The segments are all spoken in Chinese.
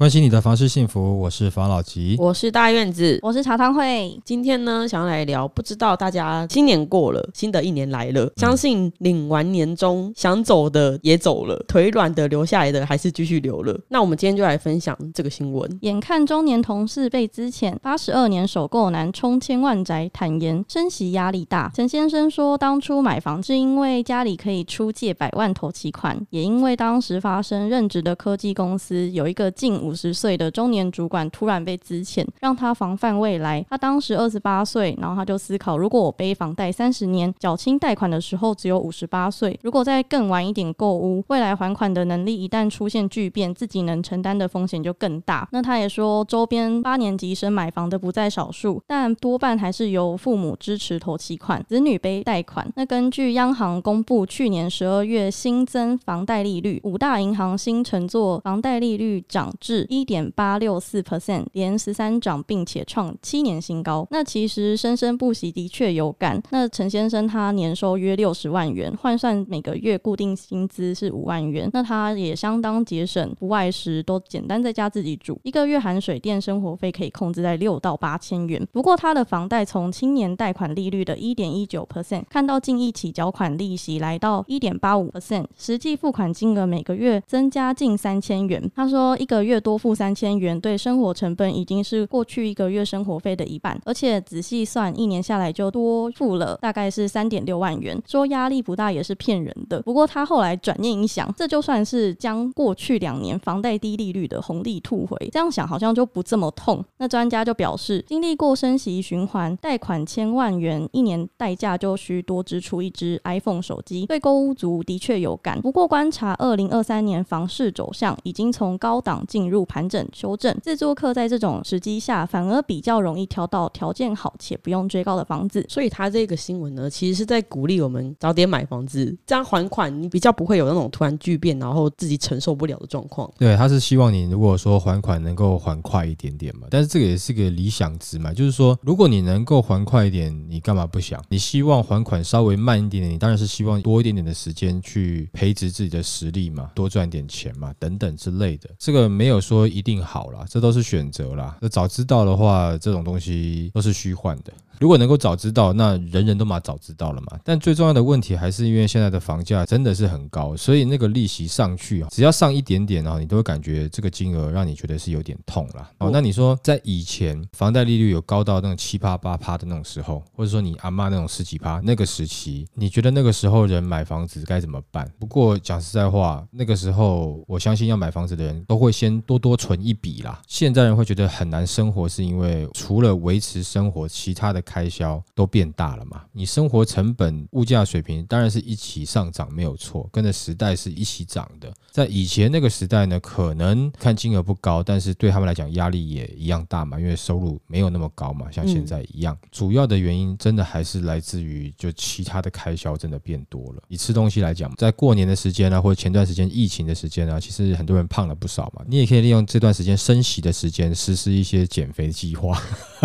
关心你的房事幸福，我是房老吉，我是大院子，我是茶汤会。今天呢，想要来聊，不知道大家新年过了，新的一年来了，相信领完年终，想走的也走了，腿软的留下来的还是继续留了。那我们今天就来分享这个新闻。眼看中年同事被资遣，八十二年首购男冲千万宅，坦言升息压力大。陈先生说，当初买房是因为家里可以出借百万投期款，也因为当时发生任职的科技公司有一个近五。五十岁的中年主管突然被资遣，让他防范未来。他当时二十八岁，然后他就思考：如果我背房贷三十年，缴清贷款的时候只有五十八岁，如果再更晚一点购屋，未来还款的能力一旦出现巨变，自己能承担的风险就更大。那他也说，周边八年级生买房的不在少数，但多半还是由父母支持投期款，子女背贷款。那根据央行公布去年十二月新增房贷利率，五大银行新乘坐房贷利率涨至。一点八六四 percent，连十三涨，并且创七年新高。那其实生生不息的确有感。那陈先生他年收约六十万元，换算每个月固定薪资是五万元。那他也相当节省，不外食，都简单在家自己煮。一个月含水电生活费可以控制在六到八千元。不过他的房贷从青年贷款利率的一点一九 percent，看到近一起缴款利息来到一点八五 percent，实际付款金额每个月增加近三千元。他说一个月多。多付三千元，对生活成本已经是过去一个月生活费的一半，而且仔细算，一年下来就多付了大概是三点六万元。说压力不大也是骗人的。不过他后来转念一想，这就算是将过去两年房贷低利率的红利吐回，这样想好像就不这么痛。那专家就表示，经历过升息循环，贷款千万元，一年代价就需多支出一支 iPhone 手机，对购屋族的确有感。不过观察二零二三年房市走向，已经从高档进入。盘整修正，自住客在这种时机下，反而比较容易挑到条件好且不用追高的房子。所以他这个新闻呢，其实是在鼓励我们早点买房子，这样还款你比较不会有那种突然巨变，然后自己承受不了的状况。对，他是希望你如果说还款能够还快一点点嘛，但是这个也是个理想值嘛，就是说如果你能够还快一点，你干嘛不想？你希望还款稍微慢一点点，你当然是希望多一点点的时间去培植自己的实力嘛，多赚点钱嘛，等等之类的。这个没有说。一定好啦，这都是选择啦。那早知道的话，这种东西都是虚幻的。如果能够早知道，那人人都嘛早知道了嘛。但最重要的问题还是因为现在的房价真的是很高，所以那个利息上去啊，只要上一点点啊，你都会感觉这个金额让你觉得是有点痛啦。哦，那你说在以前房贷利率有高到那种七趴八趴的那种时候，或者说你阿妈那种十几趴那个时期，你觉得那个时候人买房子该怎么办？不过讲实在话，那个时候我相信要买房子的人都会先多多存一笔啦。现在人会觉得很难生活，是因为除了维持生活，其他的。开销都变大了嘛？你生活成本、物价水平当然是一起上涨，没有错，跟着时代是一起涨的。在以前那个时代呢，可能看金额不高，但是对他们来讲压力也一样大嘛，因为收入没有那么高嘛，像现在一样。主要的原因真的还是来自于就其他的开销真的变多了。以吃东西来讲，在过年的时间啊，或者前段时间疫情的时间啊，其实很多人胖了不少嘛。你也可以利用这段时间升息的时间，实施一些减肥计划，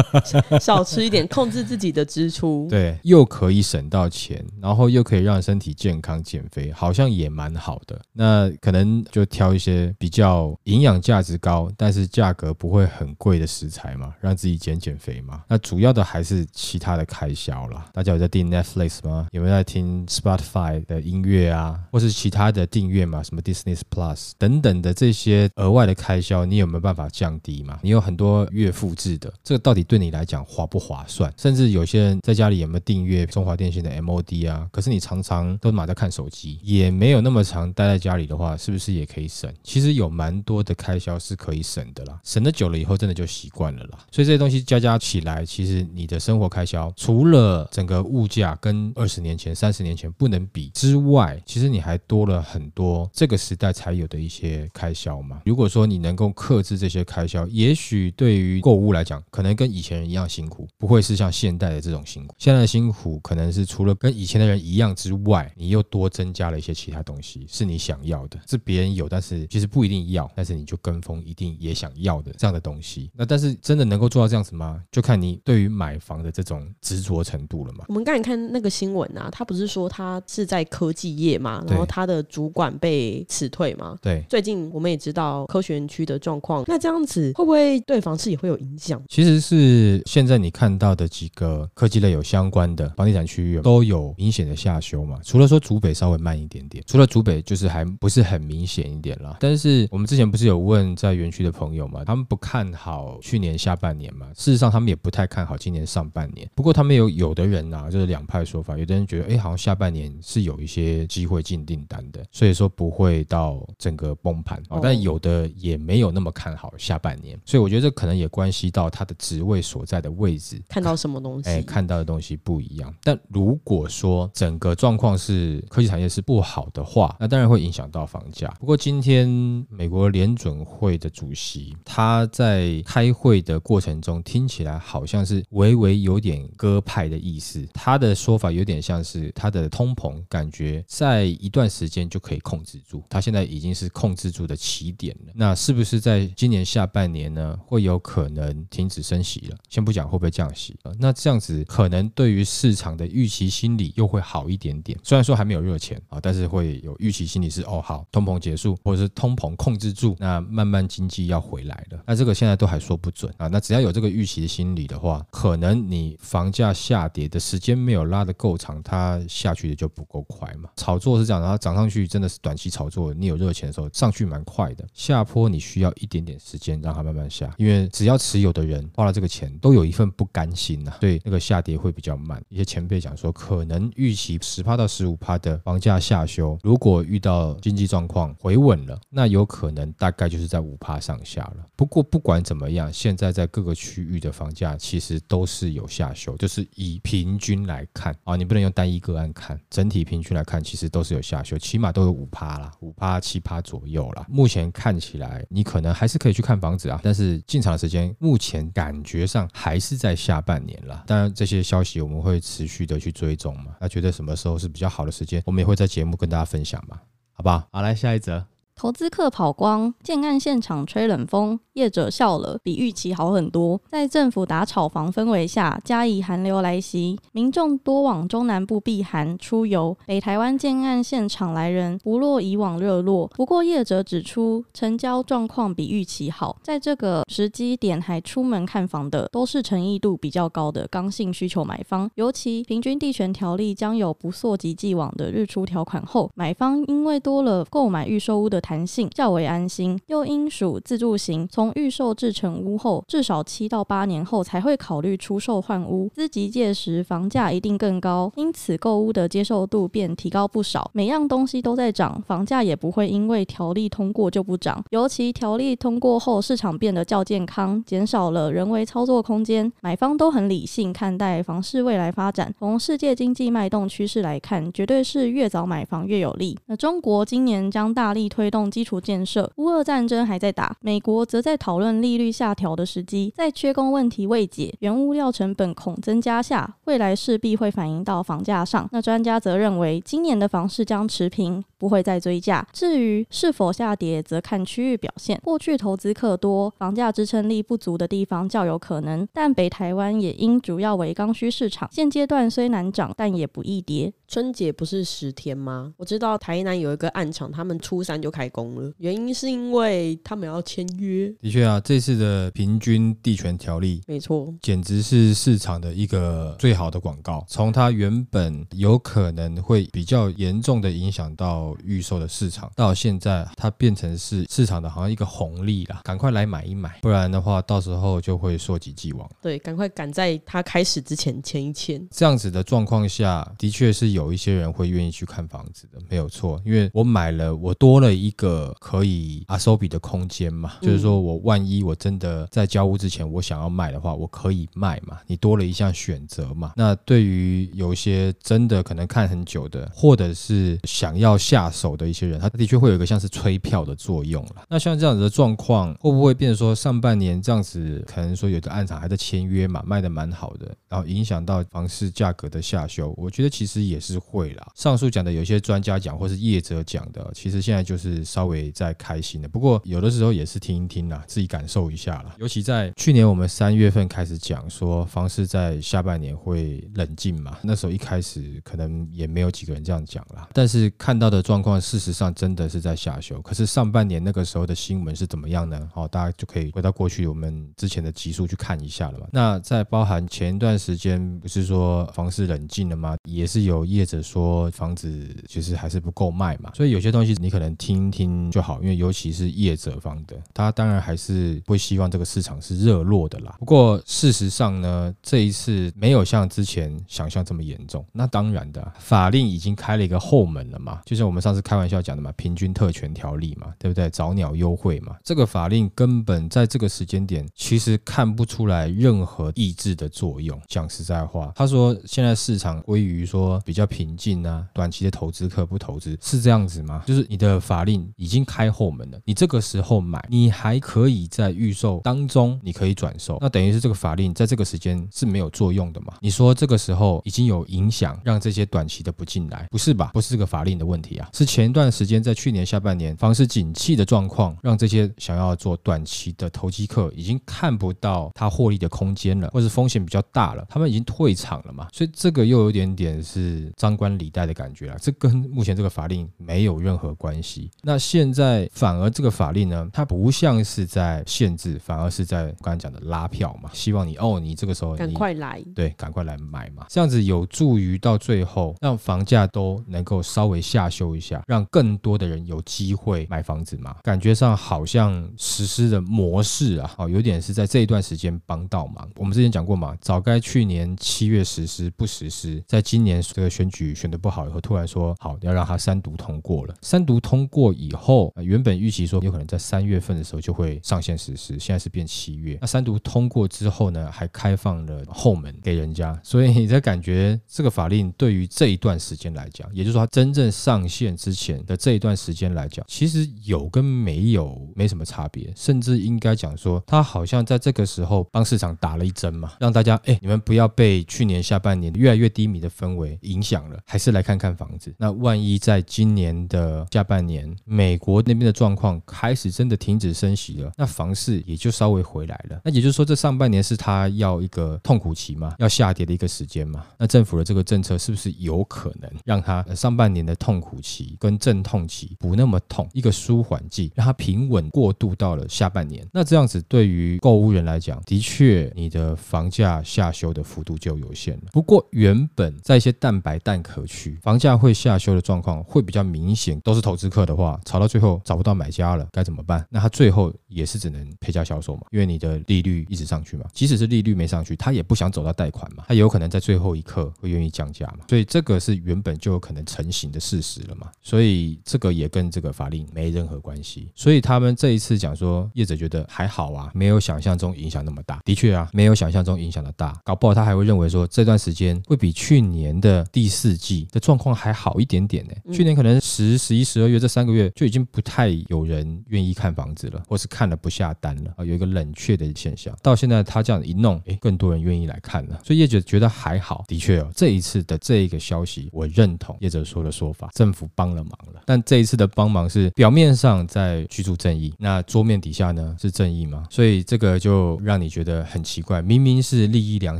少吃一点，控制。是自己的支出，对，又可以省到钱，然后又可以让身体健康减肥，好像也蛮好的。那可能就挑一些比较营养价值高，但是价格不会很贵的食材嘛，让自己减减肥嘛。那主要的还是其他的开销啦。大家有在订 Netflix 吗？有没有在听 Spotify 的音乐啊，或是其他的订阅嘛？什么 Disney Plus 等等的这些额外的开销，你有没有办法降低嘛？你有很多月复制的，这个到底对你来讲划不划算？甚至有些人在家里有没有订阅中华电信的 MOD 啊？可是你常常都马在看手机，也没有那么长待在家里的话，是不是也可以省？其实有蛮多的开销是可以省的啦，省得久了以后真的就习惯了啦。所以这些东西加加起来，其实你的生活开销除了整个物价跟二十年前、三十年前不能比之外，其实你还多了很多这个时代才有的一些开销嘛。如果说你能够克制这些开销，也许对于购物来讲，可能跟以前人一样辛苦，不会是像。现代的这种辛苦。现在的辛苦可能是除了跟以前的人一样之外，你又多增加了一些其他东西，是你想要的，是别人有，但是其实不一定要，但是你就跟风，一定也想要的这样的东西。那但是真的能够做到这样子吗？就看你对于买房的这种执着程度了嘛。我们刚才看那个新闻啊，他不是说他是在科技业嘛，然后他的主管被辞退嘛。对，最近我们也知道科学园区的状况，那这样子会不会对房市也会有影响？其实是现在你看到的几个科技类有相关的房地产区域都有明显的下修嘛，除了说主北稍微慢一点点，除了主北就是还不是很明显一点啦。但是我们之前不是有问在园区的朋友嘛，他们不看好去年下半年嘛，事实上他们也不太看好今年上半年。不过他们有有的人啊，就是两派说法，有的人觉得哎，好像下半年是有一些机会进订单的，所以说不会到整个崩盘啊。但有的也没有那么看好下半年，所以我觉得这可能也关系到他的职位所在的位置，看到什么东西，哎，看到的东西不一样。但如果说整个状况是科技产业是不好的话，那当然会影响到房价。不过今天美国联准会的主席他在开会的过程中，听起来好像是微微有点鸽派的意思。他的说法有点像是他的通膨感觉在一段时间就可以控制住，他现在已经是控制住的起点了。那是不是在今年下半年呢，会有可能停止升息了？先不讲会不会降息，那这样子可能对于市场的预期心理又会好一点点。虽然说还没有热钱啊，但是会有预期心理是哦，好，通膨结束，或者是通膨控制住，那慢慢经济要回来了。那这个现在都还说不准啊。那只要有这个预期的心理的话，可能你房价下跌的时间没有拉得够长，它下去的就不够快嘛。炒作是这样，然后涨上去真的是短期炒作，你有热钱的时候上去蛮快的，下坡你需要一点点时间让它慢慢下，因为只要持有的人花了这个钱，都有一份不甘心呐、啊，所以那个下跌会比较慢。一些前辈讲说，可能预期十趴到十五趴的房价下修，如果遇到经济状况回稳了，那有可能大概就是在五趴上下了。不过不管怎么样，现在在各个区域的房价其实都是有下修，就是以平均来看啊，你不能用单一个案看，整体平均来看，其实都是有下修，起码都有五趴啦，五趴七趴左右啦。目前看起来，你可能还是可以去看房子啊，但是进场的时间目前感觉上还是在下半年当然这些消息我们会持续的去追踪嘛，那觉得什么时候是比较好的时间，我们也会在节目跟大家分享嘛，好不好？好，来下一则。投资客跑光，建案现场吹冷风，业者笑了，比预期好很多。在政府打炒房氛围下，加以寒流来袭，民众多往中南部避寒出游。北台湾建案现场来人不若以往热络，不过业者指出，成交状况比预期好。在这个时机点还出门看房的，都是诚意度比较高的刚性需求买方。尤其平均地权条例将有不溯及既往的日出条款后，买方因为多了购买预售屋的弹性较为安心，又因属自住型，从预售至成屋后，至少七到八年后才会考虑出售换屋，资急届时房价一定更高，因此购屋的接受度便提高不少。每样东西都在涨，房价也不会因为条例通过就不涨。尤其条例通过后，市场变得较健康，减少了人为操作空间，买方都很理性看待房市未来发展。从世界经济脉动趋势来看，绝对是越早买房越有利。那中国今年将大力推动基础建设，乌俄战争还在打，美国则在讨论利率下调的时机，在缺工问题未解，原物料成本恐增加下，未来势必会反映到房价上。那专家则认为，今年的房市将持平，不会再追价。至于是否下跌，则看区域表现。过去投资客多，房价支撑力不足的地方较有可能，但北台湾也因主要为刚需市场，现阶段虽难涨，但也不易跌。春节不是十天吗？我知道台南有一个暗场，他们初三就开工了，原因是因为他们要签约。的确啊，这次的平均地权条例，没错，简直是市场的一个最好的广告。从它原本有可能会比较严重的影响到预售的市场，到现在它变成是市场的好像一个红利啦，赶快来买一买，不然的话到时候就会溯及既往。对，赶快赶在它开始之前签一签。这样子的状况下的确是。有一些人会愿意去看房子的，没有错。因为我买了，我多了一个可以阿收比的空间嘛，就是说我万一我真的在交屋之前我想要卖的话，我可以卖嘛，你多了一项选择嘛。那对于有一些真的可能看很久的，或者是想要下手的一些人，他的确会有一个像是催票的作用了。那像这样子的状况，会不会变成说上半年这样子，可能说有的案场还在签约嘛，卖的蛮好的，然后影响到房市价格的下修？我觉得其实也是会啦。上述讲的有些专家讲，或是业者讲的，其实现在就是稍微在开心的。不过有的时候也是听一听啦，自己感受一下啦。尤其在去年我们三月份开始讲说，房市在下半年会冷静嘛，那时候一开始可能也没有几个人这样讲啦。但是看到的状况，事实上真的是在下修。可是上半年那个时候的新闻是怎么样呢？好，大家就可以回到过去我们之前的集数去看一下了嘛。那在包含前一段时间，不是说房市冷静了吗？也是有业者说房子其实还是不够卖嘛，所以有些东西你可能听听就好，因为尤其是业者方的，他当然还是不希望这个市场是热络的啦。不过事实上呢，这一次没有像之前想象这么严重。那当然的，法令已经开了一个后门了嘛，就像我们上次开玩笑讲的嘛，平均特权条例嘛，对不对？早鸟优惠嘛，这个法令根本在这个时间点其实看不出来任何抑制的作用。讲实在话，他说现在市场归于。说比较平静啊，短期的投资客不投资是这样子吗？就是你的法令已经开后门了，你这个时候买，你还可以在预售当中，你可以转售，那等于是这个法令在这个时间是没有作用的嘛？你说这个时候已经有影响，让这些短期的不进来，不是吧？不是这个法令的问题啊，是前一段时间在去年下半年房市景气的状况，让这些想要做短期的投机客已经看不到他获利的空间了，或是风险比较大了，他们已经退场了嘛？所以这个又有点点。是张冠李戴的感觉啦，这跟目前这个法令没有任何关系。那现在反而这个法令呢，它不像是在限制，反而是在刚才讲的拉票嘛，希望你哦，你这个时候赶快来，对，赶快来买嘛，这样子有助于到最后让房价都能够稍微下修一下，让更多的人有机会买房子嘛。感觉上好像实施的模式啊，哦，有点是在这一段时间帮倒忙。我们之前讲过嘛，早该去年七月实施不实施，在今年这个选举选得不好以后，突然说好要让它三读通过了。三读通过以后，原本预期说有可能在三月份的时候就会上线实施，现在是变七月。那三读通过之后呢，还开放了后门给人家，所以你在感觉这个法令对于这一段时间来讲，也就是说它真正上线之前的这一段时间来讲，其实有跟没有没什么差别，甚至应该讲说，它好像在这个时候帮市场打了一针嘛，让大家哎，你们不要被去年下半年越来越低迷的氛围。影响讲了，还是来看看房子。那万一在今年的下半年，美国那边的状况开始真的停止升息了，那房市也就稍微回来了。那也就是说，这上半年是他要一个痛苦期嘛，要下跌的一个时间嘛。那政府的这个政策是不是有可能让他上半年的痛苦期跟阵痛期不那么痛，一个舒缓剂，让它平稳过渡到了下半年？那这样子对于购物人来讲，的确你的房价下修的幅度就有限了。不过原本在一些蛋白但可取，房价会下修的状况会比较明显。都是投资客的话，炒到最后找不到买家了，该怎么办？那他最后也是只能陪价销售嘛，因为你的利率一直上去嘛。即使是利率没上去，他也不想走到贷款嘛，他有可能在最后一刻会愿意降价嘛。所以这个是原本就有可能成型的事实了嘛。所以这个也跟这个法令没任何关系。所以他们这一次讲说，业者觉得还好啊，没有想象中影响那么大。的确啊，没有想象中影响的大，搞不好他还会认为说这段时间会比去年。的第四季的状况还好一点点呢。去年可能十、十一、十二月这三个月就已经不太有人愿意看房子了，或是看了不下单了啊，有一个冷却的现象。到现在他这样一弄，诶，更多人愿意来看了，所以业者觉得还好。的确哦，这一次的这一个消息，我认同业者说的说法，政府帮了忙了。但这一次的帮忙是表面上在居住正义，那桌面底下呢是正义吗？所以这个就让你觉得很奇怪，明明是利益良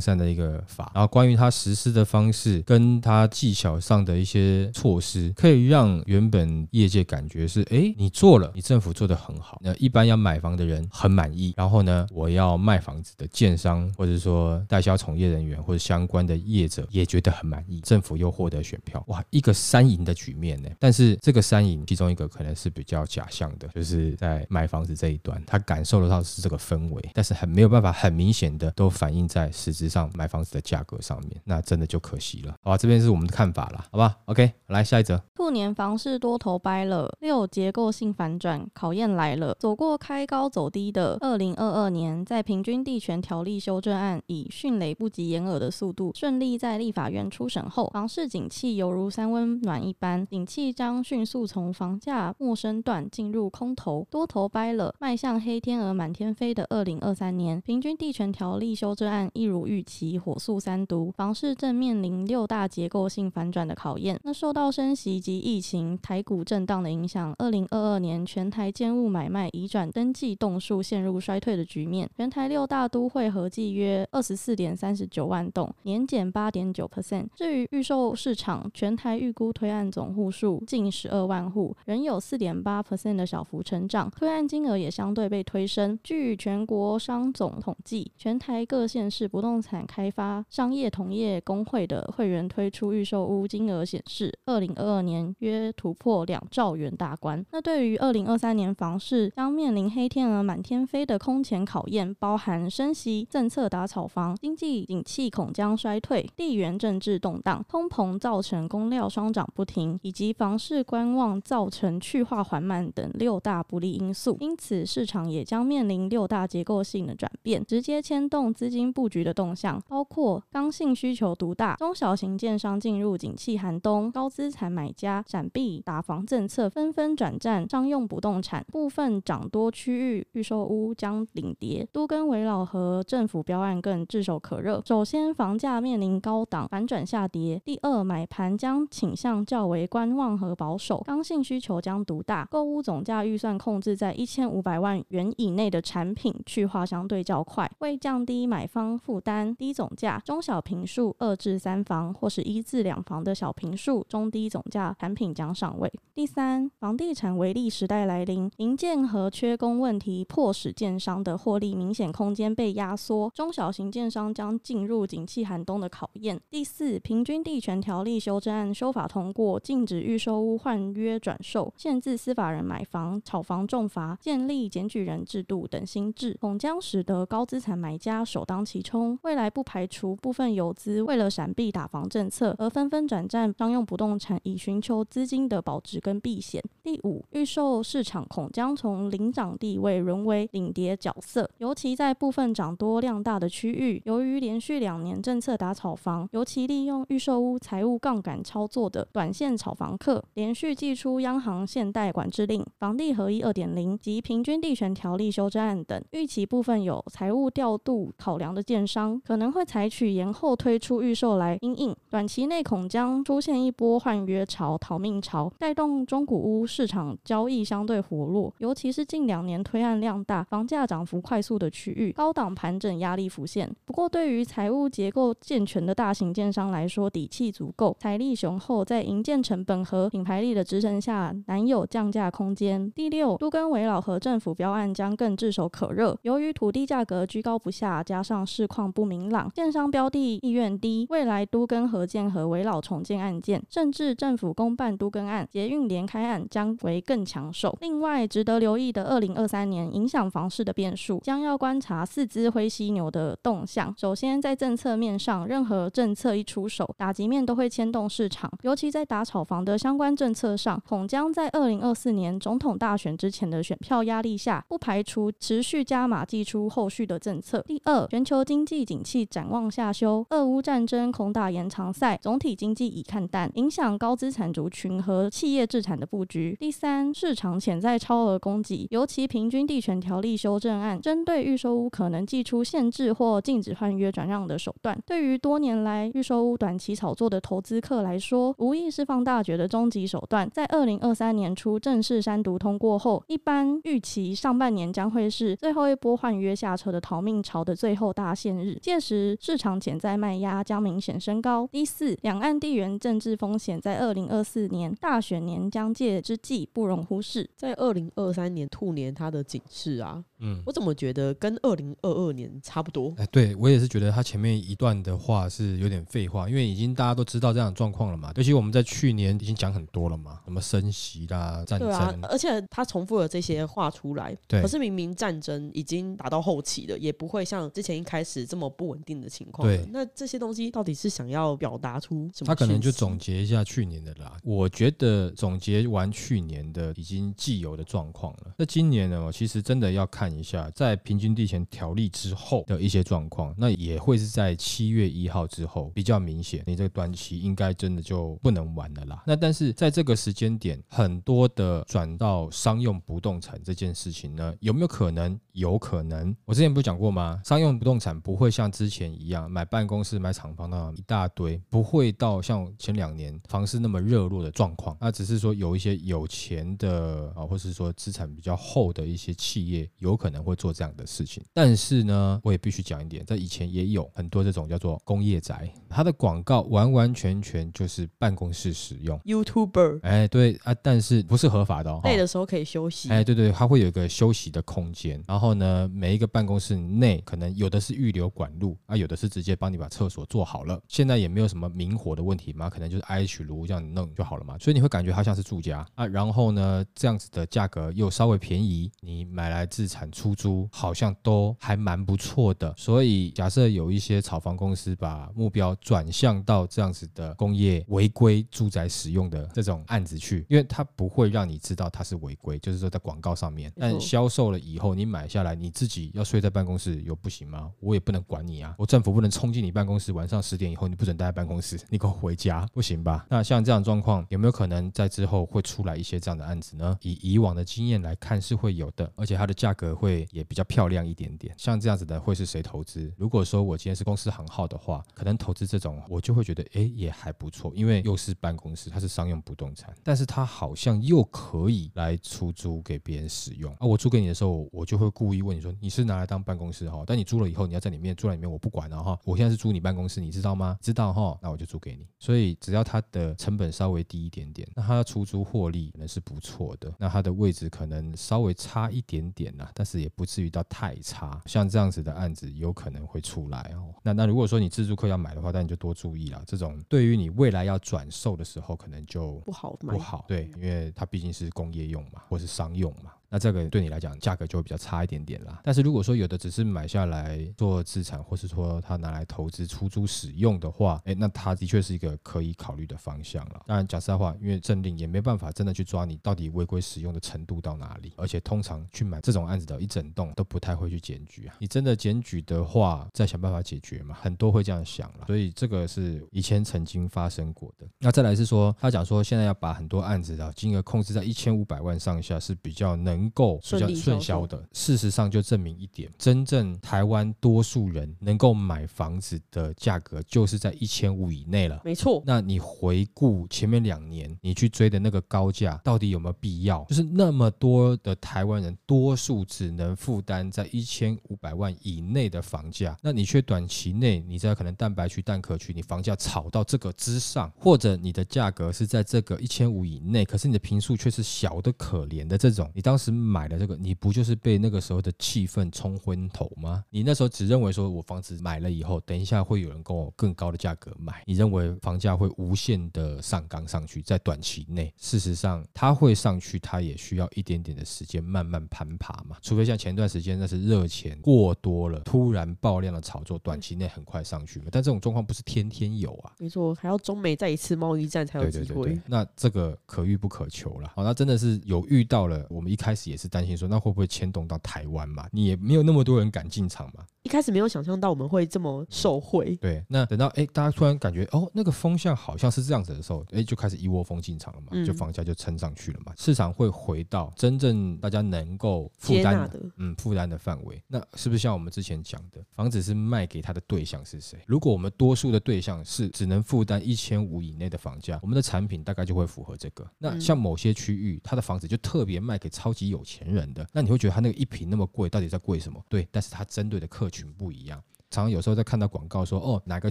善的一个法，然后关于他实施的方式跟跟他技巧上的一些措施，可以让原本业界感觉是，哎，你做了，你政府做得很好。那一般要买房的人很满意，然后呢，我要卖房子的建商或者说代销从业人员或者相关的业者也觉得很满意，政府又获得选票，哇，一个三赢的局面呢。但是这个三赢其中一个可能是比较假象的，就是在买房子这一端，他感受得到是这个氛围，但是很没有办法很明显的都反映在实质上买房子的价格上面，那真的就可惜了。好。这边是是我们的看法啦，好吧？OK，来下一则。兔年房市多头掰了，六结构性反转考验来了。走过开高走低的二零二二年，在平均地权条例修正案以迅雷不及掩耳的速度顺利在立法院初审后，房市景气犹如三温暖一般，景气将迅速从房价陌生段进入空头，多头掰了，迈向黑天鹅满天飞的二零二三年。平均地权条例修正案一如预期火速三读，房市正面临六大结构性反转的考验。那受到升息及疫情、台股震荡的影响，二零二二年全台建物买卖移转登记栋数陷入衰退的局面。全台六大都会合计约二十四点三十九万栋，年减八点九 percent。至于预售市场，全台预估推案总户数近十二万户，仍有四点八 percent 的小幅成长，推案金额也相对被推升。据全国商总统计，全台各县市不动产开发商业同业工会的会员推出预售屋金额显示，二零二二年约突破两兆元大关。那对于二零二三年房市将面临黑天鹅满天飞的空前考验，包含升息、政策打炒房、经济景气恐将衰退、地缘政治动荡、通膨造成工料双涨不停，以及房市观望造成去化缓慢等六大不利因素。因此，市场也将面临六大结构性的转变，直接牵动资金布局的动向，包括刚性需求独大、中小型建商进入景气寒冬、高资产买家闪避打房政策，纷纷转战商用不动产，部分涨多区域预售屋将领跌，都更围绕和政府标案更炙手可热。首先，房价面临高档反转下跌；第二，买盘将倾向较为观望和保守，刚性需求将独大，购屋总价预算控制在一千五百万元以内的产品去化相对较快，为降低买方负担，低总价中小坪数二至三房或是一至两房的小平数中低总价产品将上位。第三，房地产微利时代来临，营建和缺工问题迫使建商的获利明显空间被压缩，中小型建商将进入景气寒冬的考验。第四，平均地权条例修正案修法通过，禁止预售屋换约转售，限制司法人买房炒房重罚，建立检举人制度等新制，恐将使得高资产买家首当其冲。未来不排除部分游资为了闪避打房政策而纷纷转战商用不动产，以寻求资金的保值跟避险。第五，预售市场恐将从领涨地位沦为领跌角色，尤其在部分涨多量大的区域，由于连续两年政策打炒房，尤其利用预售屋财务杠杆操作的短线炒房客，连续祭出央行限贷管制令、房地合一二点零及平均地权条例修正案等，预期部分有财务调度考量的建商可能会采取延后推出预售来因应，短期内恐将出现一波换约潮、逃命潮，带动中古屋市场交易相对活络，尤其是近两年推案量大、房价涨幅快速的区域，高档盘整压力浮现。不过，对于财务结构健全的大型建商来说，底气足够，财力雄厚，在营建成本和品牌力的支撑下，难有降价空间。第六，都更围老和政府标案将更炙手可热。由于土地价格居高不下，加上市况不明朗，建商标的意愿低，未来都更和建和围老重建案件，甚至政府公办都更案、捷运联开案将为更抢手。另外，值得留意的，二零二三年影响房市的变数，将要观察四只灰犀牛的动向。首先，在政策面上，任何政策一出手，打击面都会牵动市场，尤其在打炒房的相关政策上，恐将在二零二四年总统大选之前的选票压力下，不排除持续加码祭出后续的政策。第二，全球经济景气展望下修，俄乌战争恐打延长赛，总体经济已看淡，影响高资产族群和企业资产的布局。第三，市场潜在超额供给，尤其平均地权条例修正案针对预售屋可能祭出限制或禁止换约转让的手段，对于多年来预售屋短期炒作的投资客来说，无疑是放大决的终极手段。在二零二三年初正式三读通过后，一般预期上半年将会是最后一波换约下车的逃命潮的最后大限日，届时市场潜在卖压将明显升高。第四，两岸地缘政治风险在二零二四年大选年将届之际不容忽视。在二零二三年兔年，它的警示啊，嗯，我怎么觉得跟二零二二年差不多？哎，对我也是觉得他前面一段的话是有点废话，因为已经大家都知道这样的状况了嘛。尤其我们在去年已经讲很多了嘛，什么升息啦、战争，对啊，而且他重复了这些话出来。对，可是明明战争已经打到后期了，也不会像之前一开始这么不稳定的情况。对，那这些东西到底是想要表达出什么？他可能就总结一下去年的啦。我觉得总结完去年的已经既有的状况了。那今年呢，其实真的要看看一下，在平均地权条例之后的一些状况，那也会是在七月一号之后比较明显。你这个短期应该真的就不能玩了啦。那但是在这个时间点，很多的转到商用不动产这件事情呢，有没有可能？有可能。我之前不是讲过吗？商用不动产不会像之前一样买办公室、买厂房那样一大堆，不会到像前两年房市那么热络的状况。那只是说有一些有钱的啊，或是说资产比较厚的一些企业，有可能会做这样的事情。但是呢，我也必须讲一点，在以前也有很多这种叫做工业宅，它的广告完完全全就是办公室使用。YouTuber，哎，对啊，但是不是合法的哦。累的时候可以休息。哎，对对，它会有一个休息的空间，然后呢，每一个办公室内可能有的是预留管路啊，有的是直接帮你把厕所做好了。现在也没有什么明火的问题嘛，可能就是 IH 炉这样弄就好了嘛。所以你会感觉它像是住家啊。然后呢，这样子的价格又稍微便宜，你买来自产出租好像都还蛮不错的。所以假设有一些炒房公司把目标转向到这样子的工业违规住宅使用的这种案子去，因为它不会让你知道它是违规，就是说在广告上面，但销售了以后你买下来，你自己要睡在办公室有不行吗？我也不能管你啊，我政府不能冲进你办公室，晚上十点以后你不准待在办公室，你给我回家，不行吧？那像这样状况有没有可能在之后会出来一些这样的案子呢？以以往的经验来看是会有的，而且它的价格会也比较漂亮一点点。像这样子的会是谁投资？如果说我今天是公司行号的话，可能投资这种我就会觉得哎也还不错，因为又是办公室，它是商用不动产，但是它好像又可以来出租给别人使用啊。我租给你的时候，我就会故意问你说你是拿来当办公室哈，但你租了以后你要在里面住在里面，我不管了哈。我现在是租你办公室，你知道吗？知道哈，那我就租给你。所以只要它的成本稍微低一点点，那它的出租获利可能是不错的。那它的位置可能稍微差一点点呐，但是也不至于到太差。像这样子的案子有可能会出来哦。那那如果说你自助客要买的话，那你就多注意了。这种对于你未来要转售的时候，可能就不好买。不好，对，因为它毕竟是工业用嘛，或是商用嘛。那这个对你来讲价格就会比较差一点点啦。但是如果说有的只是买下来做资产，或是说他拿来投资出租使用的话，诶，那他的确是一个可以考虑的方向了。当然讲实在话，因为政令也没办法真的去抓你到底违规使用的程度到哪里，而且通常去买这种案子的一整栋都不太会去检举啊。你真的检举的话，再想办法解决嘛，很多会这样想了。所以这个是以前曾经发生过的。那再来是说，他讲说现在要把很多案子的金额控制在一千五百万上下是比较能。能够比较顺销的，事实上就证明一点，真正台湾多数人能够买房子的价格就是在一千五以内了。没错，那你回顾前面两年，你去追的那个高价，到底有没有必要？就是那么多的台湾人，多数只能负担在一千五百万以内的房价，那你却短期内你在可能蛋白区、蛋壳区，你房价炒到这个之上，或者你的价格是在这个一千五以内，可是你的平数却是小的可怜的这种，你当时。买了这个，你不就是被那个时候的气氛冲昏头吗？你那时候只认为说，我房子买了以后，等一下会有人跟我更高的价格买，你认为房价会无限的上纲上去，在短期内，事实上它会上去，它也需要一点点的时间慢慢攀爬嘛。除非像前段时间那是热钱过多了，突然爆量的炒作，短期内很快上去嘛。但这种状况不是天天有啊。没错，还要中美再一次贸易战才有机会。对对对对，那这个可遇不可求了。好，那真的是有遇到了，我们一开始。也是担心说，那会不会牵动到台湾嘛？你也没有那么多人敢进场嘛。一开始没有想象到我们会这么受惠。对，那等到哎，大家突然感觉哦，那个风向好像是这样子的时候，哎，就开始一窝蜂进场了嘛，就房价就撑上去了嘛，市场会回到真正大家能够负担的，嗯，负担的范围。那是不是像我们之前讲的，房子是卖给他的对象是谁？如果我们多数的对象是只能负担一千五以内的房价，我们的产品大概就会符合这个。那像某些区域，他的房子就特别卖给超级有钱人的，那你会觉得他那个一瓶那么贵，到底在贵什么？对，但是他针对的客群不一样。常常有时候在看到广告说，哦，哪个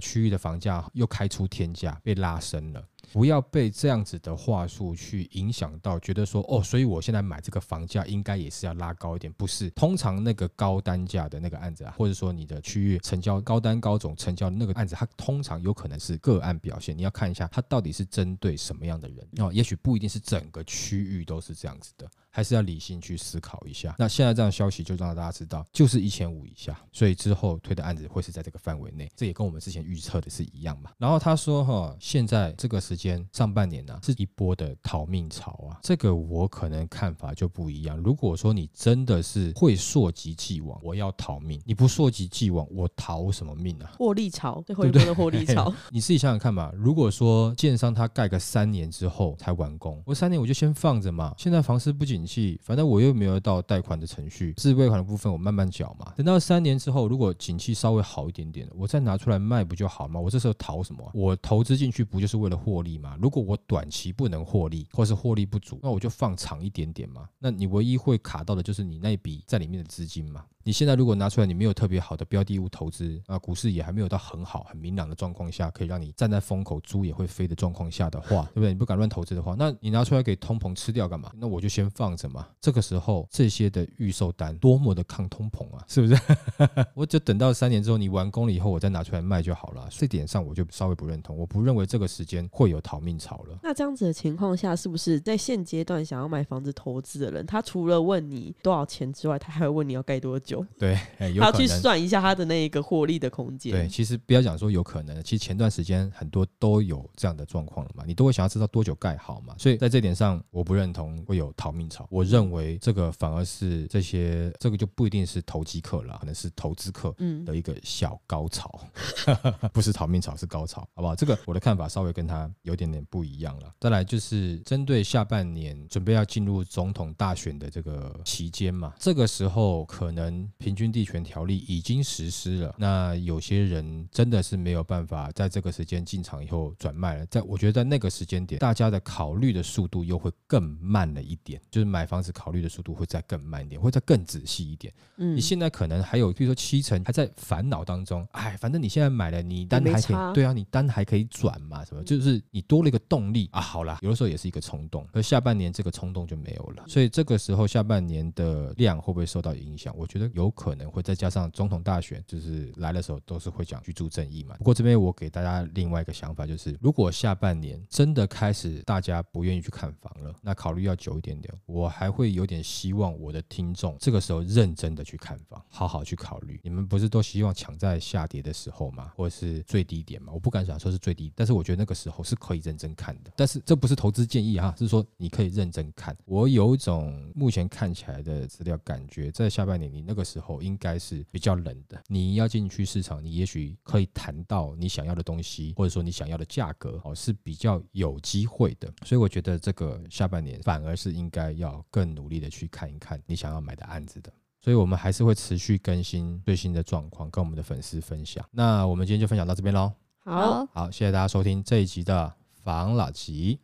区域的房价又开出天价，被拉升了。不要被这样子的话术去影响到，觉得说哦，所以我现在买这个房价应该也是要拉高一点，不是？通常那个高单价的那个案子啊，或者说你的区域成交高单高总成交的那个案子，它通常有可能是个案表现，你要看一下它到底是针对什么样的人哦，也许不一定是整个区域都是这样子的。还是要理性去思考一下。那现在这样的消息就让大家知道，就是一千五以下，所以之后推的案子会是在这个范围内。这也跟我们之前预测的是一样嘛。然后他说哈，现在这个时间上半年呢、啊，是一波的逃命潮啊。这个我可能看法就不一样。如果说你真的是会溯及既往，我要逃命；你不溯及既往，我逃什么命啊？获利潮，最后一波的获利潮。你自己想想看嘛。如果说建商他盖个三年之后才完工，我三年我就先放着嘛。现在房市不景。反正我又没有到贷款的程序，自备款的部分我慢慢缴嘛。等到三年之后，如果景气稍微好一点点，我再拿出来卖不就好吗？我这时候逃什么？我投资进去不就是为了获利吗？如果我短期不能获利，或是获利不足，那我就放长一点点嘛。那你唯一会卡到的就是你那笔在里面的资金嘛。你现在如果拿出来，你没有特别好的标的物投资啊，股市也还没有到很好、很明朗的状况下，可以让你站在风口，猪也会飞的状况下的话，对不对？你不敢乱投资的话，那你拿出来给通膨吃掉干嘛？那我就先放着嘛。这个时候这些的预售单多么的抗通膨啊，是不是？我就等到三年之后你完工了以后，我再拿出来卖就好了。这点上我就稍微不认同，我不认为这个时间会有逃命潮了。那这样子的情况下，是不是在现阶段想要买房子投资的人，他除了问你多少钱之外，他还会问你要盖多久？对。他要去算一下他的那一个获利的空间。对，其实不要讲说有可能，其实前段时间很多都有这样的状况了嘛，你都会想要知道多久盖好嘛。所以在这点上，我不认同会有逃命潮。我认为这个反而是这些，这个就不一定是投机客了，可能是投资客的一个小高潮，嗯、不是逃命潮，是高潮，好不好？这个我的看法稍微跟他有点点不一样了。再来就是针对下半年准备要进入总统大选的这个期间嘛，这个时候可能平均。地权条例已经实施了，那有些人真的是没有办法在这个时间进场以后转卖了。在我觉得在那个时间点，大家的考虑的速度又会更慢了一点，就是买房子考虑的速度会再更慢一点，会再更仔细一点。嗯，你现在可能还有，比如说七成还在烦恼当中，哎，反正你现在买了，你单还可以，对啊，你单还可以转嘛，什么，就是你多了一个动力啊。好啦，有的时候也是一个冲动，而下半年这个冲动就没有了，所以这个时候下半年的量会不会受到影响？我觉得有可能。会再加上总统大选，就是来的时候都是会讲居住正义嘛。不过这边我给大家另外一个想法，就是如果下半年真的开始大家不愿意去看房了，那考虑要久一点点。我还会有点希望我的听众这个时候认真的去看房，好好去考虑。你们不是都希望抢在下跌的时候吗？或者是最低点吗？我不敢想说是最低，但是我觉得那个时候是可以认真看的。但是这不是投资建议哈，是说你可以认真看。我有一种目前看起来的资料感觉，在下半年你那个时候应。该是比较冷的。你要进去市场，你也许可以谈到你想要的东西，或者说你想要的价格，哦，是比较有机会的。所以我觉得这个下半年反而是应该要更努力的去看一看你想要买的案子的。所以我们还是会持续更新最新的状况，跟我们的粉丝分享。那我们今天就分享到这边喽。好，好，谢谢大家收听这一集的房老吉，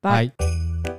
拜。